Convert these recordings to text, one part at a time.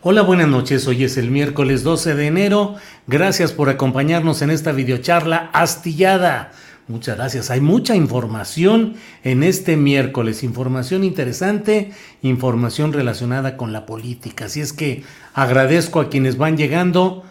Hola, buenas noches. Hoy es el miércoles 12 de enero. Gracias por acompañarnos en esta videocharla astillada. Muchas gracias. Hay mucha información en este miércoles. Información interesante, información relacionada con la política. Así es que agradezco a quienes van llegando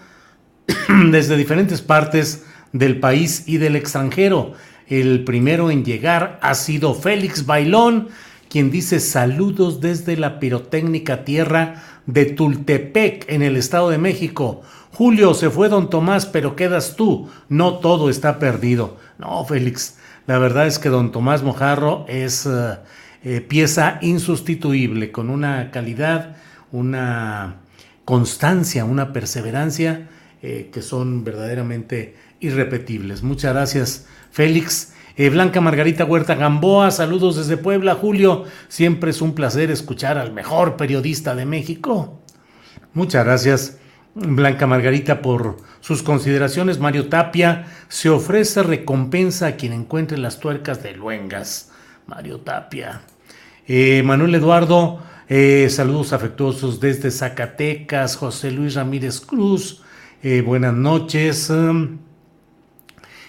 desde diferentes partes del país y del extranjero. El primero en llegar ha sido Félix Bailón, quien dice saludos desde la pirotécnica tierra de Tultepec, en el Estado de México. Julio, se fue don Tomás, pero quedas tú. No todo está perdido. No, Félix, la verdad es que don Tomás Mojarro es eh, eh, pieza insustituible, con una calidad, una constancia, una perseverancia eh, que son verdaderamente irrepetibles. Muchas gracias, Félix. Blanca Margarita Huerta Gamboa, saludos desde Puebla, Julio. Siempre es un placer escuchar al mejor periodista de México. Muchas gracias, Blanca Margarita, por sus consideraciones. Mario Tapia se ofrece recompensa a quien encuentre las tuercas de Luengas. Mario Tapia. Eh, Manuel Eduardo, eh, saludos afectuosos desde Zacatecas. José Luis Ramírez Cruz, eh, buenas noches.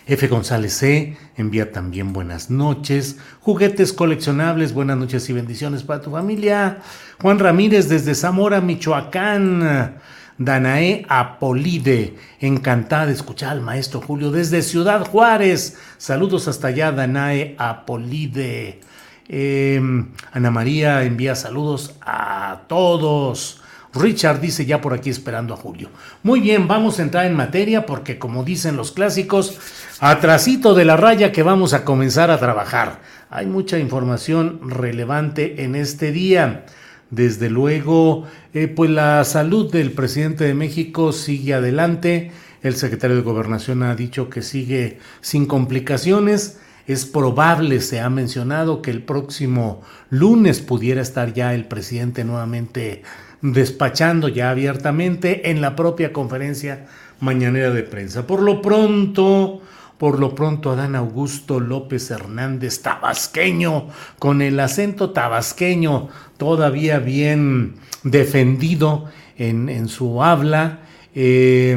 F. González C. envía también buenas noches. Juguetes coleccionables, buenas noches y bendiciones para tu familia. Juan Ramírez desde Zamora, Michoacán. Danae Apolide, encantada de escuchar al maestro Julio desde Ciudad Juárez. Saludos hasta allá, Danae Apolide. Em, Ana María envía saludos a todos. Richard dice ya por aquí esperando a Julio. Muy bien, vamos a entrar en materia porque como dicen los clásicos, atrasito de la raya que vamos a comenzar a trabajar. Hay mucha información relevante en este día. Desde luego, eh, pues la salud del presidente de México sigue adelante. El secretario de Gobernación ha dicho que sigue sin complicaciones. Es probable, se ha mencionado, que el próximo lunes pudiera estar ya el presidente nuevamente despachando ya abiertamente en la propia conferencia mañanera de prensa. Por lo pronto, por lo pronto Adán Augusto López Hernández, tabasqueño, con el acento tabasqueño todavía bien defendido en, su habla, eh,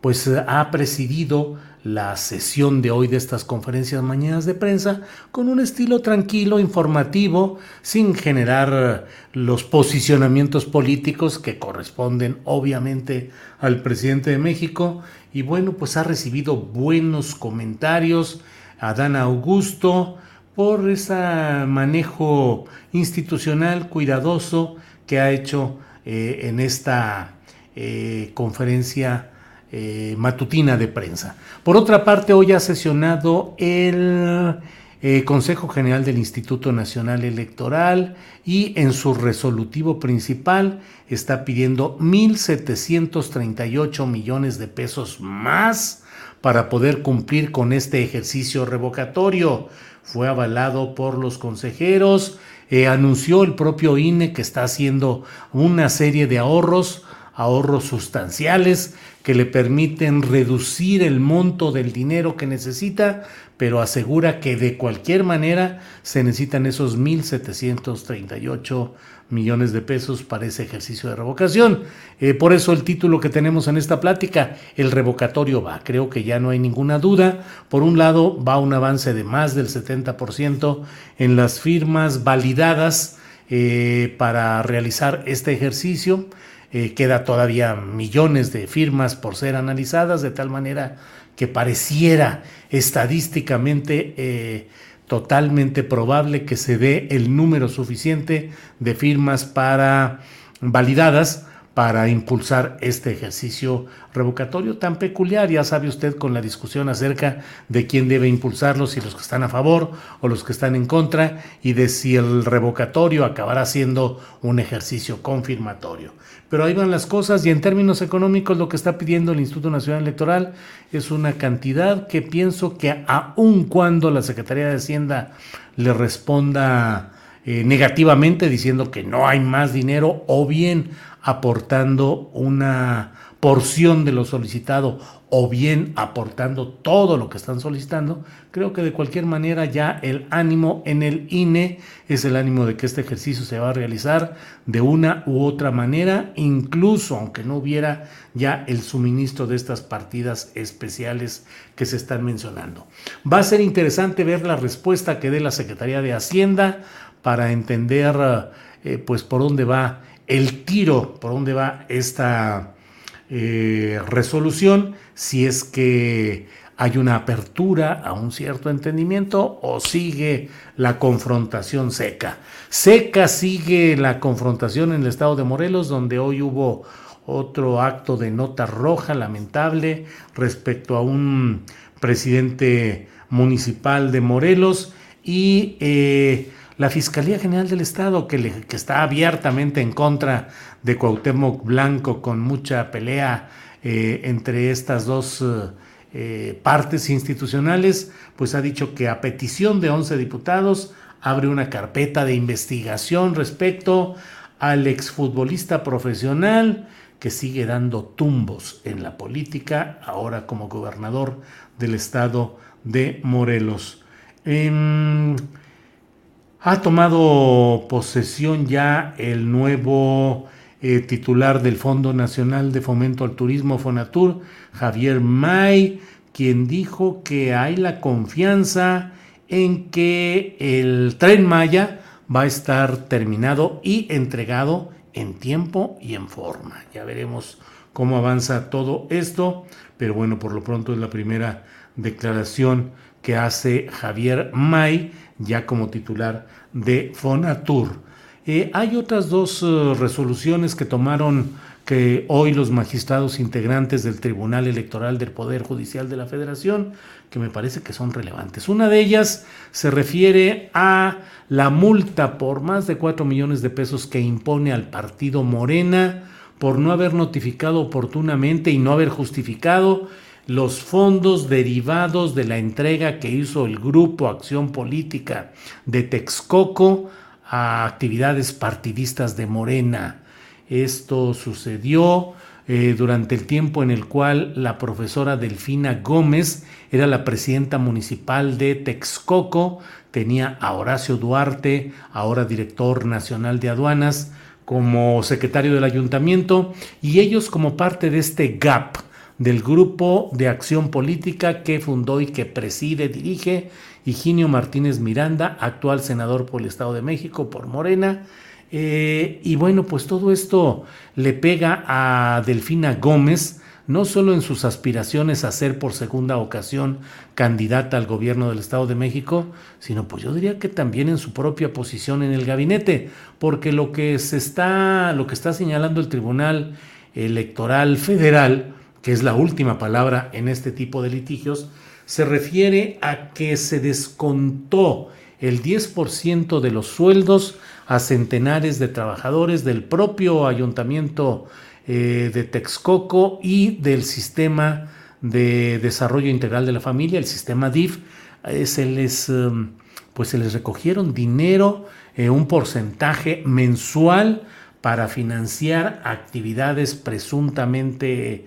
pues ha presidido la sesión de hoy de estas conferencias mañanas de prensa con un estilo tranquilo, informativo, sin generar los posicionamientos políticos que corresponden obviamente al presidente de México. Y bueno, pues ha recibido buenos comentarios a Dan Augusto por ese manejo institucional cuidadoso que ha hecho eh, en esta eh, conferencia eh, matutina de prensa. Por otra parte, hoy ha sesionado el eh, Consejo General del Instituto Nacional Electoral y en su resolutivo principal está pidiendo 1.738 millones de pesos más para poder cumplir con este ejercicio revocatorio. Fue avalado por los consejeros, eh, anunció el propio INE que está haciendo una serie de ahorros ahorros sustanciales que le permiten reducir el monto del dinero que necesita, pero asegura que de cualquier manera se necesitan esos 1.738 millones de pesos para ese ejercicio de revocación. Eh, por eso el título que tenemos en esta plática, el revocatorio va. Creo que ya no hay ninguna duda. Por un lado, va un avance de más del 70% en las firmas validadas eh, para realizar este ejercicio. Eh, queda todavía millones de firmas por ser analizadas, de tal manera que pareciera estadísticamente totalmente probable que se dé el número suficiente de firmas para validadas para impulsar este ejercicio revocatorio tan peculiar. Ya sabe usted con la discusión acerca de quién debe impulsarlo, si los que están a favor o los que están en contra, y de si el revocatorio acabará siendo un ejercicio confirmatorio. Pero ahí van las cosas y en términos económicos lo que está pidiendo el Instituto Nacional Electoral es una cantidad que pienso que aun cuando la Secretaría de Hacienda le responda eh, negativamente diciendo que no hay más dinero o bien aportando una porción de lo solicitado o bien aportando todo lo que están solicitando, creo que de cualquier manera ya el ánimo en el INE es el ánimo de que este ejercicio se va a realizar de una u otra manera, incluso aunque no hubiera ya el suministro de estas partidas especiales que se están mencionando. Va a ser interesante ver la respuesta que dé la Secretaría de Hacienda para entender eh, pues por dónde va el tiro, por dónde va esta eh, resolución, si es que hay una apertura a un cierto entendimiento o sigue la confrontación seca. Seca sigue la confrontación en el estado de Morelos, donde hoy hubo otro acto de nota roja lamentable respecto a un presidente municipal de Morelos y eh, la Fiscalía General del Estado, que, está abiertamente en contra de Cuauhtémoc Blanco, con mucha pelea eh, entre estas dos eh, partes institucionales, pues ha dicho que a petición de 11 diputados abre una carpeta de investigación respecto al exfutbolista profesional que sigue dando tumbos en la política, ahora como gobernador del estado de Morelos. Em, ha tomado posesión ya el nuevo eh, titular del Fondo Nacional de Fomento al Turismo, Fonatur, Javier May, quien dijo que hay la confianza en que el tren Maya va a estar terminado y entregado en tiempo y en forma. Ya veremos cómo avanza todo esto, pero bueno, por lo pronto es la primera declaración que hace Javier May ya como titular de Fonatur. Eh, hay otras dos eh, resoluciones que tomaron que hoy los magistrados integrantes del Tribunal Electoral del Poder Judicial de la Federación, que me parece que son relevantes. Una de ellas se refiere a la multa por más de 4 millones de pesos que impone al partido Morena por no haber notificado oportunamente y no haber justificado los fondos derivados de la entrega que hizo el Grupo Acción Política de Texcoco a actividades partidistas de Morena. Esto sucedió eh, durante el tiempo en el cual la profesora Delfina Gómez era la presidenta municipal de Texcoco, tenía a Horacio Duarte, ahora director nacional de aduanas, como secretario del ayuntamiento, y ellos como parte de este GAP, del Grupo de Acción Política que fundó y que preside, dirige Higinio Martínez Miranda, actual senador por el Estado de México por Morena. Eh, y bueno, pues todo esto le pega a Delfina Gómez, no solo en sus aspiraciones a ser por segunda ocasión candidata al gobierno del Estado de México, sino pues yo diría que también en su propia posición en el gabinete, porque lo que se está, lo que está señalando el Tribunal Electoral Federal, que es la última palabra en este tipo de litigios, se refiere a que se descontó el 10% de los sueldos a centenares de trabajadores del propio ayuntamiento eh, de Texcoco y del sistema de desarrollo integral de la familia, el sistema DIF. Eh, se les, em, pues se les recogieron dinero, eh, un porcentaje mensual para financiar actividades presuntamente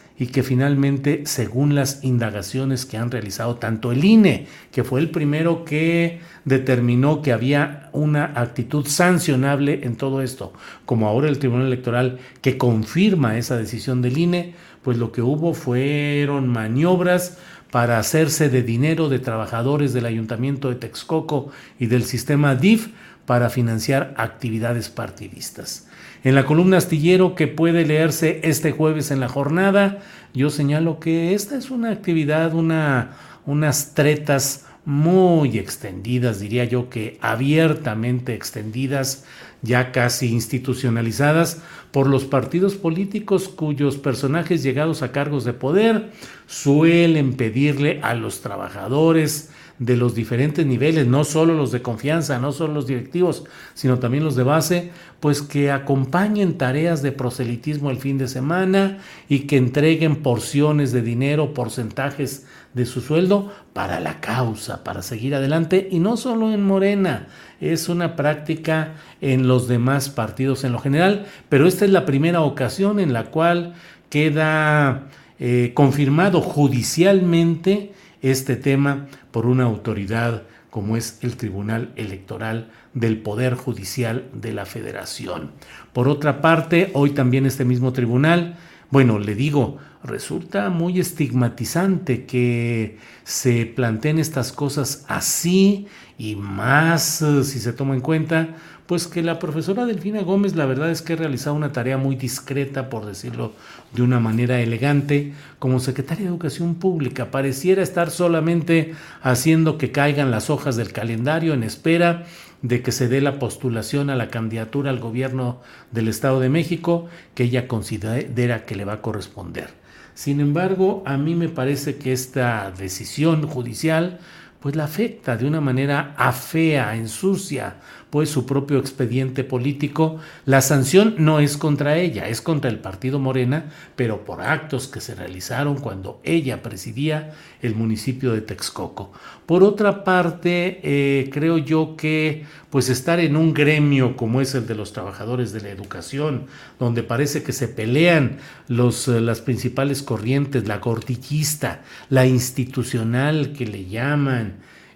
y que finalmente, según las indagaciones que han realizado tanto el INE, que fue el primero que determinó que había una actitud sancionable en todo esto, como ahora el Tribunal Electoral que confirma esa decisión del INE, pues lo que hubo fueron maniobras para hacerse de dinero de trabajadores del Ayuntamiento de Texcoco y del sistema DIF para financiar actividades partidistas. En la columna astillero que puede leerse este jueves en la jornada, yo señalo que esta es una actividad, una, unas tretas muy extendidas, diría yo que abiertamente extendidas, ya casi institucionalizadas por los partidos políticos cuyos personajes llegados a cargos de poder suelen pedirle a los trabajadores, de los diferentes niveles, no solo los de confianza, no solo los directivos, sino también los de base, pues que acompañen tareas de proselitismo el fin de semana y que entreguen porciones de dinero, porcentajes de su sueldo para la causa, para seguir adelante. Y no solo en Morena, es una práctica en los demás partidos en lo general, pero esta es la primera ocasión en la cual queda eh, confirmado judicialmente este tema por una autoridad como es el Tribunal Electoral del Poder Judicial de la Federación. Por otra parte, hoy también este mismo tribunal, bueno, le digo, resulta muy estigmatizante que se planteen estas cosas así y más eh, si se toma en cuenta pues que la profesora Delfina Gómez la verdad es que ha realizado una tarea muy discreta, por decirlo de una manera elegante, como secretaria de Educación Pública. Pareciera estar solamente haciendo que caigan las hojas del calendario en espera de que se dé la postulación a la candidatura al gobierno del Estado de México que ella considera que le va a corresponder. Sin embargo, a mí me parece que esta decisión judicial pues la afecta de una manera afea, ensucia, pues su propio expediente político. La sanción no es contra ella, es contra el partido Morena, pero por actos que se realizaron cuando ella presidía el municipio de Texcoco. Por otra parte, eh, creo yo que pues estar en un gremio como es el de los trabajadores de la educación, donde parece que se pelean los, eh, las principales corrientes, la cortillista, la institucional que le llaman,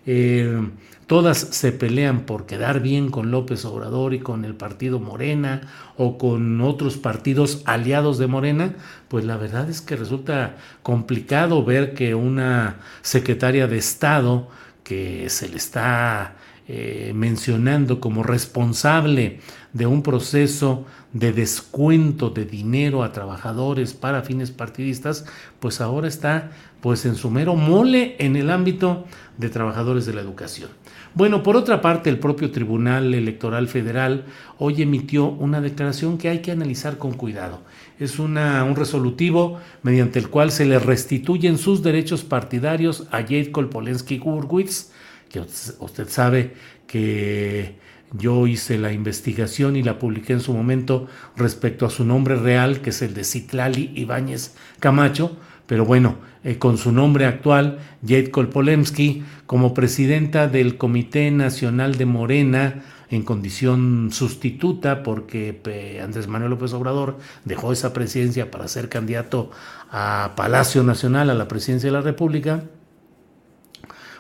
eh, todas se pelean por quedar bien con López Obrador y con el partido Morena o con otros partidos aliados de Morena, pues la verdad es que resulta complicado ver que una secretaria de Estado que se le está eh, mencionando como responsable de un proceso de descuento de dinero a trabajadores para fines partidistas, pues ahora está pues en su mero mole en el ámbito de trabajadores de la educación. Bueno, por otra parte, el propio Tribunal Electoral Federal hoy emitió una declaración que hay que analizar con cuidado. Es una, un resolutivo mediante el cual se le restituyen sus derechos partidarios a Jade Kolpolensky Gurwitz, que usted sabe que yo hice la investigación y la publiqué en su momento respecto a su nombre real, que es el de Citlali Ibáñez Camacho, pero bueno, eh, con su nombre actual, Jade Kolpolemsky, como presidenta del Comité Nacional de Morena, en condición sustituta, porque Andrés Manuel López Obrador dejó esa presidencia para ser candidato a Palacio Nacional, a la presidencia de la República,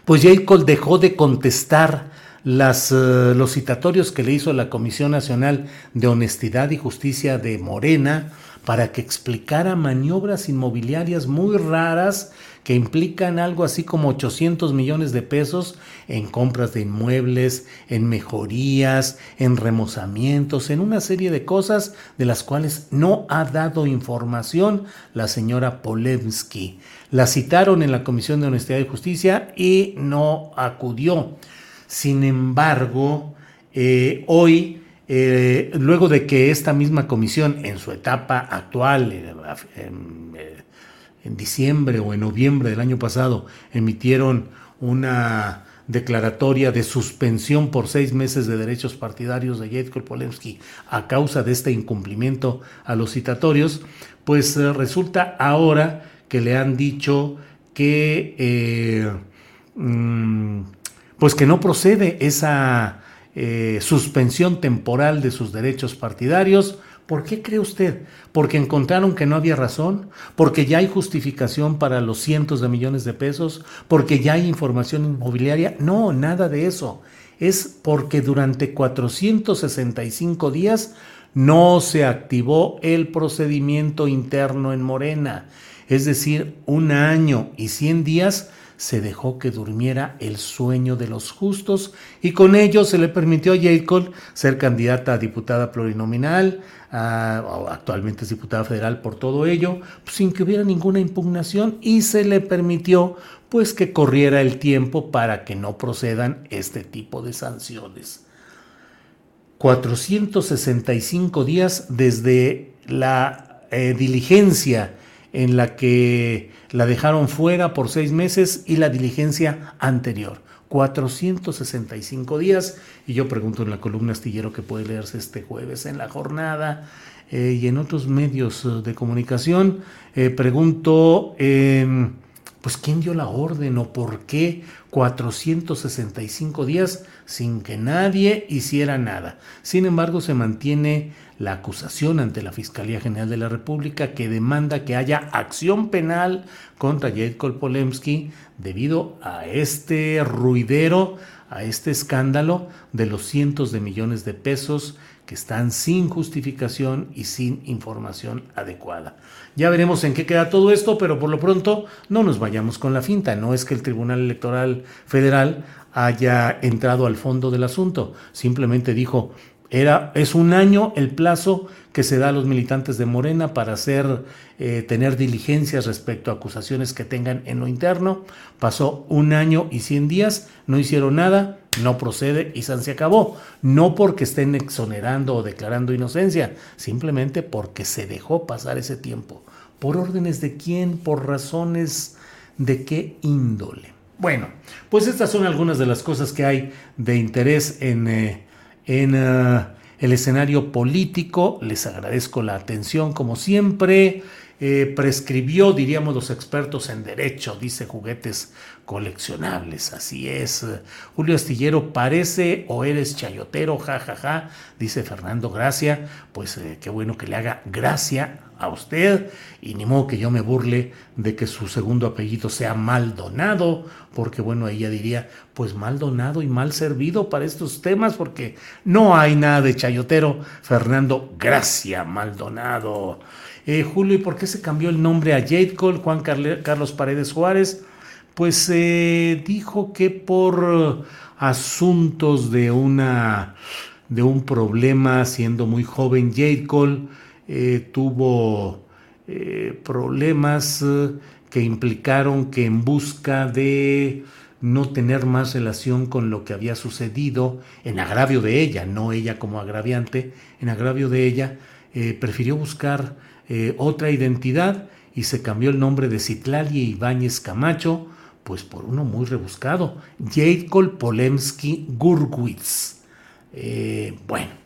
pues J. Cole dejó de contestar eh, los citatorios que le hizo la Comisión Nacional de Honestidad y Justicia de Morena para que explicara maniobras inmobiliarias muy raras que implican algo así como 800 millones de pesos en compras de inmuebles, en mejorías, en remozamientos, en una serie de cosas de las cuales no ha dado información la señora Polensky. La citaron en la Comisión de Honestidad y Justicia y no acudió. Sin embargo, eh, hoy, eh, luego de que esta misma comisión en su etapa actual, eh, en diciembre o en noviembre del año pasado emitieron una declaratoria de suspensión por seis meses de derechos partidarios de Yetko Polemski a causa de este incumplimiento a los citatorios, pues eh, resulta ahora que le han dicho que eh, mm, pues que no procede esa eh, suspensión temporal de sus derechos partidarios ¿Por qué cree usted? ¿Porque encontraron que no había razón? ¿Porque ya hay justificación para los cientos de millones de pesos? ¿Porque ya hay información inmobiliaria? No, nada de eso. Es porque durante 465 días no se activó el procedimiento interno en Morena. Es decir, un año y 100 días se dejó que durmiera el sueño de los justos y con ello se le permitió a Jacob ser candidata a diputada plurinominal, actualmente es diputada federal por todo ello, sin que hubiera ninguna impugnación y se le permitió pues que corriera el tiempo para que no procedan este tipo de sanciones. 465 días desde la eh, diligencia en la que la dejaron fuera por seis meses y la diligencia anterior. 465 días. Y yo pregunto en la columna astillero que puede leerse este jueves en la jornada eh, y en otros medios eh, de comunicación, eh, pregunto, em, pues, ¿quién dio la orden o por qué 465 días sin que nadie hiciera nada? Sin embargo, se mantiene la acusación ante la Fiscalía General de la República que demanda que haya acción penal contra Jadko Polemski debido a este ruidero, a este escándalo de los cientos de millones de pesos que están sin justificación y sin información adecuada. Ya veremos en qué queda todo esto, pero por lo pronto no nos vayamos con la finta. No es que el Tribunal Electoral Federal haya entrado al fondo del asunto, simplemente dijo, era, es un año el plazo que se da a los militantes de Morena para hacer, eh, tener diligencias respecto a acusaciones que tengan en lo interno. Pasó un año y 100 días, no hicieron nada, no procede y se acabó. No porque estén exonerando o declarando inocencia, simplemente porque se dejó pasar ese tiempo. ¿Por órdenes de quién? ¿Por razones de qué índole? Bueno, pues estas son algunas de las cosas que hay de interés en... Eh, en eh, el escenario político. Les agradezco la atención como siempre. Eh, prescribió, diríamos los expertos en derecho, dice juguetes coleccionables, así es. Julio Astillero, parece o eres chayotero, jajaja, ja, ja, dice Fernando Gracia, pues eh, qué bueno que le haga gracia a usted y ni modo que yo me burle de que su segundo apellido sea Maldonado, porque bueno, ella diría, pues Maldonado y mal servido para estos temas, porque no hay nada de chayotero. Fernando Gracia Maldonado. Eh, Julio, ¿y por qué se cambió el nombre a Jade Cole, Juan Carlos Paredes Juárez? Pues eh, dijo que por asuntos de una de un problema siendo muy joven, Jade Cole eh, tuvo problemas que implicaron que en busca de no tener más relación con lo que había sucedido, en agravio de ella, no ella como agraviante, en agravio de ella, prefirió buscar otra identidad y se cambió el nombre de Citlali Ibáñez Camacho, pues por uno muy rebuscado, Jadkol Polemski Gurwitz. bueno,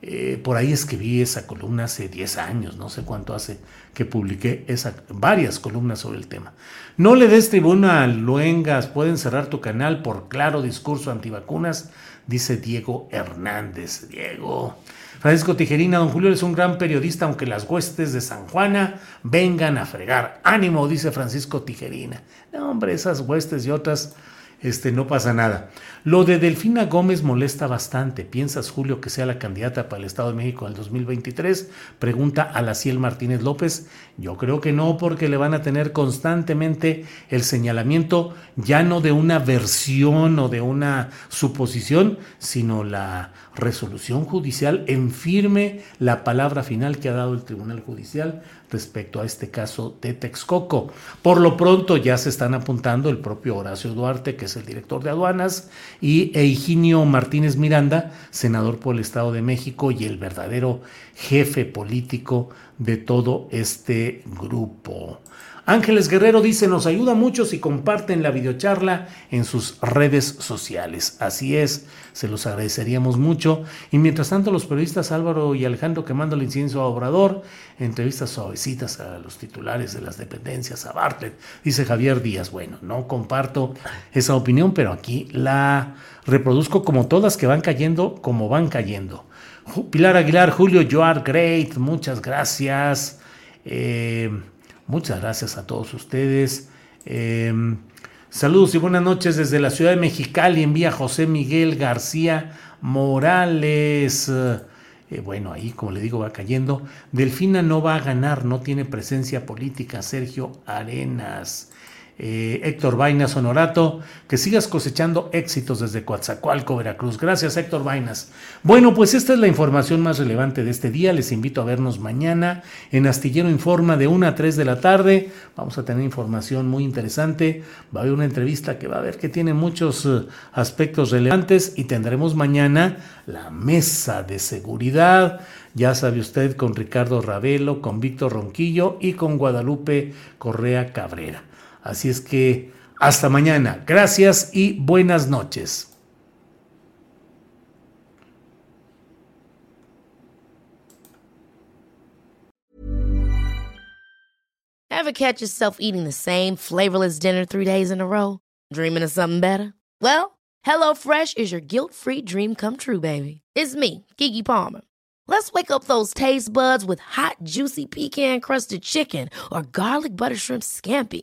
eh, por ahí escribí esa columna hace 10 años, no sé cuánto hace que publiqué esa, varias columnas sobre el tema. No le des tribuna a Luengas, pueden cerrar tu canal por claro discurso antivacunas, dice Diego Hernández. Diego. Francisco Tijerina, don Julio es un gran periodista, aunque las huestes de San Juana vengan a fregar. Ánimo, dice Francisco Tijerina. No, hombre, esas huestes y otras este, no pasa nada. Lo de Delfina Gómez molesta bastante. ¿Piensas, Julio, que sea la candidata para el Estado de México en el 2023? Pregunta a la Ciel Martínez López. Yo creo que no, porque le van a tener constantemente el señalamiento, ya no de una versión o de una suposición, sino la resolución judicial en firme la palabra final que ha dado el Tribunal Judicial respecto a este caso de Texcoco. Por lo pronto ya se están apuntando el propio Horacio Duarte, que es el director de aduanas, y Eugenio Martínez Miranda, senador por el Estado de México y el verdadero jefe político de todo este grupo. Ángeles Guerrero dice, nos ayuda mucho si comparten la videocharla en sus redes sociales. Así es, se los agradeceríamos mucho. Y mientras tanto, los periodistas Álvaro y Alejandro quemando el incienso a Obrador, entrevistas suavecitas a los titulares de las dependencias, a Bartlett, dice Javier Díaz. Bueno, no comparto esa opinión, pero aquí la reproduzco como todas que van cayendo, como van cayendo. Pilar Aguilar, Julio, you are great, muchas gracias. Eh, Muchas gracias a todos ustedes. Em, saludos y buenas noches desde la ciudad de Mexicali. Envía José Miguel García Morales. Eh, bueno, ahí como le digo va cayendo. Delfina no va a ganar, no tiene presencia política. Sergio Arenas. Eh, Héctor Vainas Honorato, que sigas cosechando éxitos desde Coatzacoalco, Veracruz. Gracias, Héctor Vainas. Bueno, pues esta es la información más relevante de este día. Les invito a vernos mañana en Astillero Informa de 1 a 3 de la tarde. Vamos a tener información muy interesante. Va a haber una entrevista que va a ver que tiene muchos eh, aspectos relevantes y tendremos mañana la mesa de seguridad. Ya sabe usted, con Ricardo Ravelo, con Víctor Ronquillo y con Guadalupe Correa Cabrera. Así es que hasta mañana. Gracias y buenas noches. Ever catch yourself eating the same flavorless dinner three days in a row? Dreaming of something better? Well, HelloFresh is your guilt-free dream come true, baby. It's me, Kiki Palmer. Let's wake up those taste buds with hot, juicy pecan-crusted chicken or garlic butter shrimp scampi.